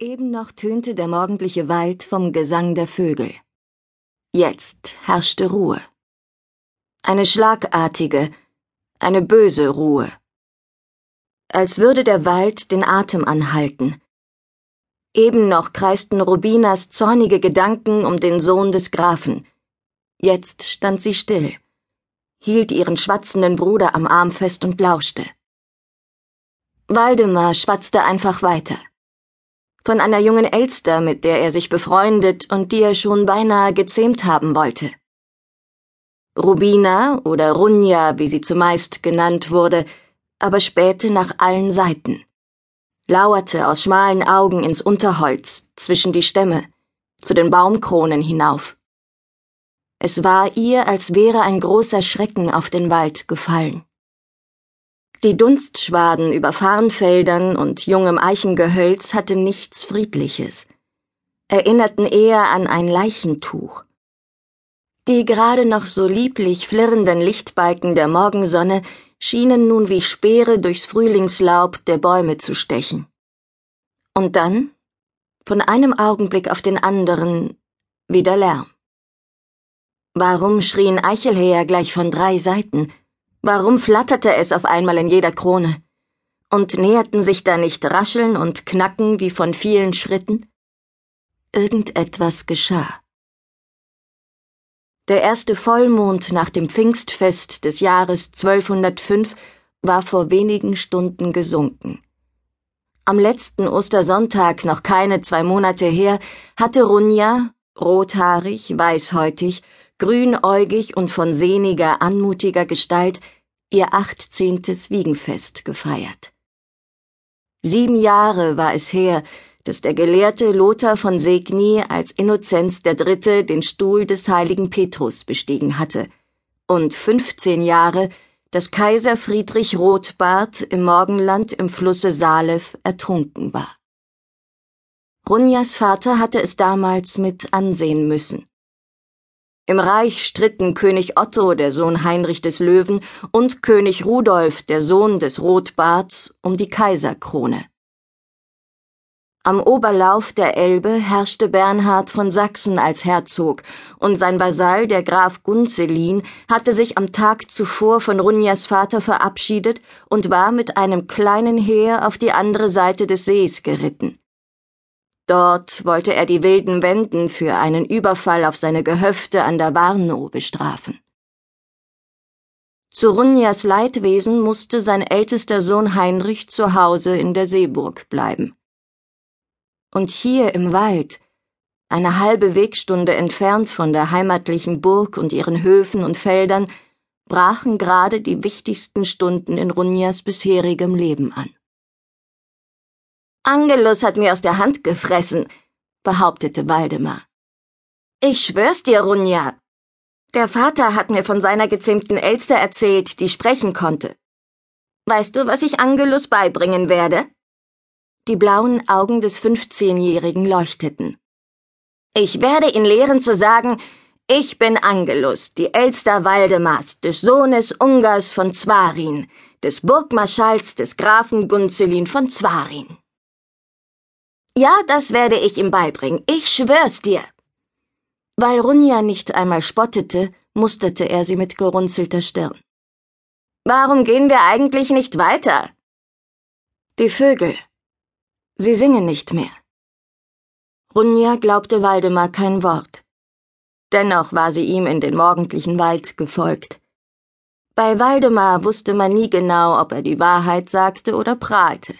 Eben noch tönte der morgendliche Wald vom Gesang der Vögel. Jetzt herrschte Ruhe. Eine schlagartige, eine böse Ruhe. Als würde der Wald den Atem anhalten. Eben noch kreisten Rubinas zornige Gedanken um den Sohn des Grafen. Jetzt stand sie still, hielt ihren schwatzenden Bruder am Arm fest und lauschte. Waldemar schwatzte einfach weiter von einer jungen Elster, mit der er sich befreundet und die er schon beinahe gezähmt haben wollte. Rubina oder Runja, wie sie zumeist genannt wurde, aber spähte nach allen Seiten, lauerte aus schmalen Augen ins Unterholz, zwischen die Stämme, zu den Baumkronen hinauf. Es war ihr, als wäre ein großer Schrecken auf den Wald gefallen. Die Dunstschwaden über Farnfeldern und jungem Eichengehölz hatte nichts Friedliches, erinnerten eher an ein Leichentuch. Die gerade noch so lieblich flirrenden Lichtbalken der Morgensonne schienen nun wie Speere durchs Frühlingslaub der Bäume zu stechen. Und dann, von einem Augenblick auf den anderen, wieder Lärm. Warum schrien Eichelhäher gleich von drei Seiten? Warum flatterte es auf einmal in jeder Krone? Und näherten sich da nicht Rascheln und Knacken wie von vielen Schritten? Irgendetwas geschah. Der erste Vollmond nach dem Pfingstfest des Jahres 1205 war vor wenigen Stunden gesunken. Am letzten Ostersonntag, noch keine zwei Monate her, hatte Runja, rothaarig, weißhäutig, grünäugig und von sehniger, anmutiger Gestalt, ihr achtzehntes Wiegenfest gefeiert. Sieben Jahre war es her, dass der Gelehrte Lothar von Segni als Innozenz der Dritte den Stuhl des heiligen Petrus bestiegen hatte, und fünfzehn Jahre, dass Kaiser Friedrich Rotbart im Morgenland im Flusse Salev ertrunken war. Runjas Vater hatte es damals mit ansehen müssen. Im Reich stritten König Otto, der Sohn Heinrich des Löwen, und König Rudolf, der Sohn des Rotbarts, um die Kaiserkrone. Am Oberlauf der Elbe herrschte Bernhard von Sachsen als Herzog, und sein Vasall, der Graf Gunzelin, hatte sich am Tag zuvor von Runjas Vater verabschiedet und war mit einem kleinen Heer auf die andere Seite des Sees geritten. Dort wollte er die wilden Wenden für einen Überfall auf seine Gehöfte an der Warnow bestrafen. Zu Runjas Leidwesen musste sein ältester Sohn Heinrich zu Hause in der Seeburg bleiben. Und hier im Wald, eine halbe Wegstunde entfernt von der heimatlichen Burg und ihren Höfen und Feldern, brachen gerade die wichtigsten Stunden in Runjas bisherigem Leben an. Angelus hat mir aus der Hand gefressen, behauptete Waldemar. Ich schwör's dir, Runja. Der Vater hat mir von seiner gezähmten Elster erzählt, die sprechen konnte. Weißt du, was ich Angelus beibringen werde? Die blauen Augen des Fünfzehnjährigen leuchteten. Ich werde ihn lehren zu sagen, ich bin Angelus, die Elster Waldemars, des Sohnes Ungers von Zwarin, des Burgmarschalls des Grafen Gunzelin von Zwarin. Ja, das werde ich ihm beibringen. Ich schwör's dir. Weil Runja nicht einmal spottete, musterte er sie mit gerunzelter Stirn. Warum gehen wir eigentlich nicht weiter? Die Vögel. Sie singen nicht mehr. Runja glaubte Waldemar kein Wort. Dennoch war sie ihm in den morgendlichen Wald gefolgt. Bei Waldemar wusste man nie genau, ob er die Wahrheit sagte oder prahlte.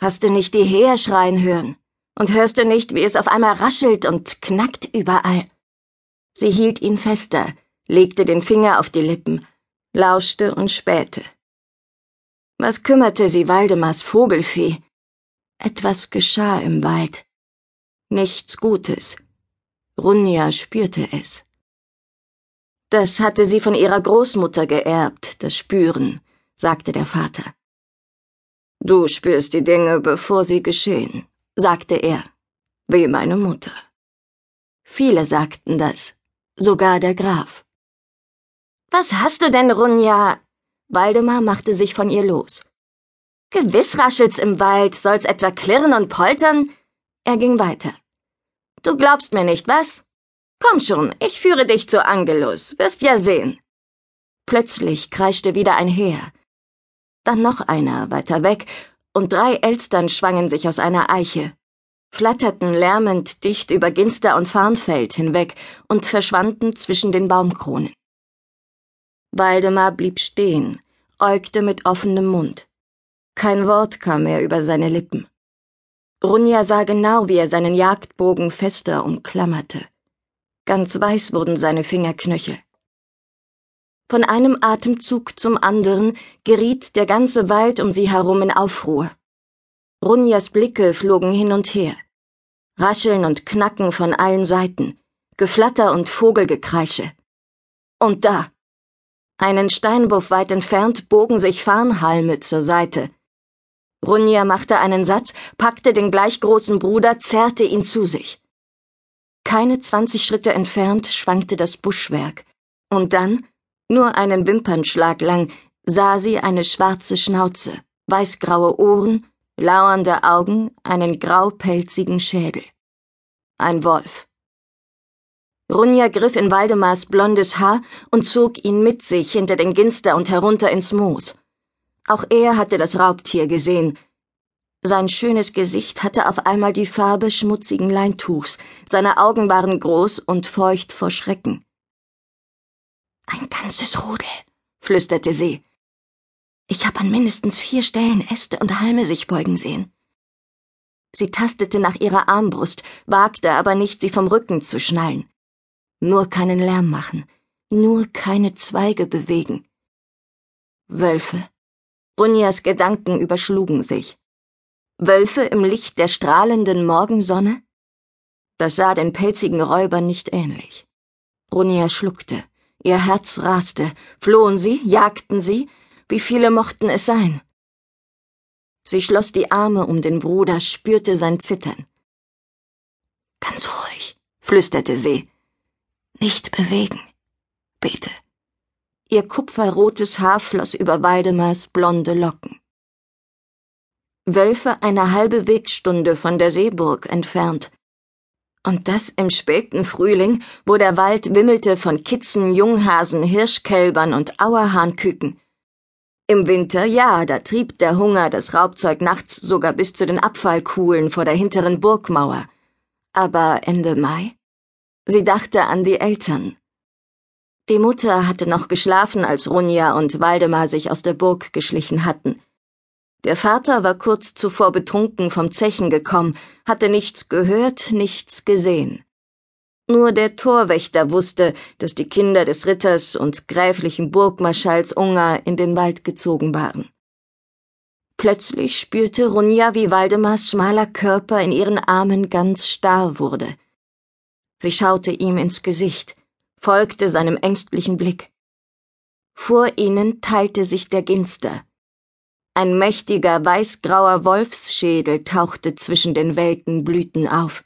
Hast du nicht die Heer schreien hören? Und hörst du nicht, wie es auf einmal raschelt und knackt überall? Sie hielt ihn fester, legte den Finger auf die Lippen, lauschte und spähte. Was kümmerte sie Waldemars Vogelfee? Etwas geschah im Wald. Nichts Gutes. Runja spürte es. Das hatte sie von ihrer Großmutter geerbt, das Spüren, sagte der Vater. Du spürst die Dinge, bevor sie geschehen, sagte er, wie meine Mutter. Viele sagten das, sogar der Graf. Was hast du denn, Runja? Waldemar machte sich von ihr los. Gewiss raschelt's im Wald, soll's etwa klirren und poltern? Er ging weiter. Du glaubst mir nicht, was? Komm schon, ich führe dich zu Angelus, wirst ja sehen. Plötzlich kreischte wieder ein Heer. Dann noch einer weiter weg, und drei Elstern schwangen sich aus einer Eiche, flatterten lärmend dicht über Ginster und Farnfeld hinweg und verschwanden zwischen den Baumkronen. Waldemar blieb stehen, äugte mit offenem Mund. Kein Wort kam mehr über seine Lippen. Runja sah genau, wie er seinen Jagdbogen fester umklammerte. Ganz weiß wurden seine Fingerknöchel. Von einem Atemzug zum anderen geriet der ganze Wald um sie herum in Aufruhr. Runjas Blicke flogen hin und her. Rascheln und Knacken von allen Seiten, Geflatter und Vogelgekreische. Und da! Einen Steinwurf weit entfernt bogen sich Farnhalme zur Seite, Runja machte einen Satz, packte den gleich großen Bruder, zerrte ihn zu sich. Keine zwanzig Schritte entfernt schwankte das Buschwerk, und dann, nur einen Wimpernschlag lang, sah sie eine schwarze Schnauze, weißgraue Ohren, lauernde Augen, einen graupelzigen Schädel. Ein Wolf. Runja griff in Waldemars blondes Haar und zog ihn mit sich hinter den Ginster und herunter ins Moos. Auch er hatte das Raubtier gesehen. Sein schönes Gesicht hatte auf einmal die Farbe schmutzigen Leintuchs, seine Augen waren groß und feucht vor Schrecken. Ein ganzes Rudel, flüsterte sie. Ich habe an mindestens vier Stellen Äste und Halme sich beugen sehen. Sie tastete nach ihrer Armbrust, wagte aber nicht, sie vom Rücken zu schnallen. Nur keinen Lärm machen, nur keine Zweige bewegen. Wölfe, Runjas Gedanken überschlugen sich. Wölfe im Licht der strahlenden Morgensonne? Das sah den pelzigen Räubern nicht ähnlich. Runja schluckte, ihr Herz raste. Flohen sie, jagten sie? Wie viele mochten es sein? Sie schloss die Arme um den Bruder, spürte sein Zittern. Ganz ruhig, flüsterte sie. Nicht bewegen. Bete. Ihr kupferrotes Haar floss über Waldemars blonde Locken. Wölfe eine halbe Wegstunde von der Seeburg entfernt. Und das im späten Frühling, wo der Wald wimmelte von Kitzen, Junghasen, Hirschkälbern und Auerhahnküken. Im Winter, ja, da trieb der Hunger das Raubzeug nachts sogar bis zu den Abfallkuhlen vor der hinteren Burgmauer. Aber Ende Mai? Sie dachte an die Eltern, die Mutter hatte noch geschlafen, als Runja und Waldemar sich aus der Burg geschlichen hatten. Der Vater war kurz zuvor betrunken vom Zechen gekommen, hatte nichts gehört, nichts gesehen. Nur der Torwächter wusste, dass die Kinder des Ritters und gräflichen Burgmarschalls Unger in den Wald gezogen waren. Plötzlich spürte Runja, wie Waldemars schmaler Körper in ihren Armen ganz starr wurde. Sie schaute ihm ins Gesicht folgte seinem ängstlichen Blick. Vor ihnen teilte sich der Ginster. Ein mächtiger weißgrauer Wolfsschädel tauchte zwischen den welken Blüten auf.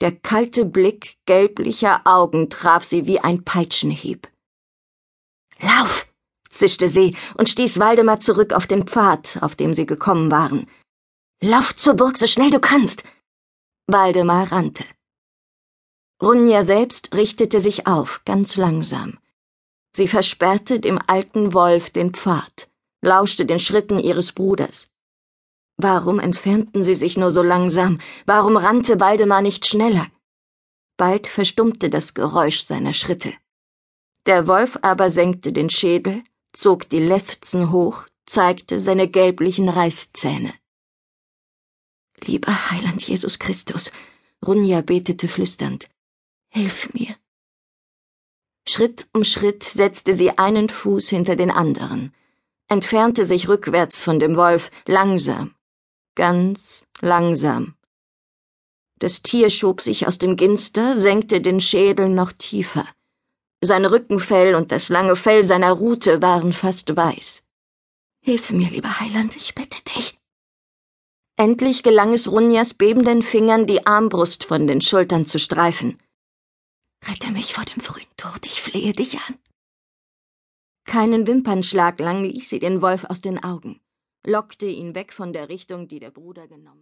Der kalte Blick gelblicher Augen traf sie wie ein Peitschenhieb. Lauf! zischte sie und stieß Waldemar zurück auf den Pfad, auf dem sie gekommen waren. Lauf zur Burg so schnell du kannst! Waldemar rannte. Runja selbst richtete sich auf, ganz langsam. Sie versperrte dem alten Wolf den Pfad, lauschte den Schritten ihres Bruders. Warum entfernten sie sich nur so langsam? Warum rannte Waldemar nicht schneller? Bald verstummte das Geräusch seiner Schritte. Der Wolf aber senkte den Schädel, zog die Lefzen hoch, zeigte seine gelblichen Reißzähne. Lieber Heiland Jesus Christus, Runja betete flüsternd, Hilf mir. Schritt um Schritt setzte sie einen Fuß hinter den anderen, entfernte sich rückwärts von dem Wolf, langsam, ganz langsam. Das Tier schob sich aus dem Ginster, senkte den Schädel noch tiefer. Sein Rückenfell und das lange Fell seiner Rute waren fast weiß. Hilf mir, lieber Heiland, ich bitte dich. Endlich gelang es Runjas bebenden Fingern, die Armbrust von den Schultern zu streifen. Rette mich vor dem frühen Tod, ich flehe dich an. Keinen Wimpernschlag lang ließ sie den Wolf aus den Augen. lockte ihn weg von der Richtung, die der Bruder genommen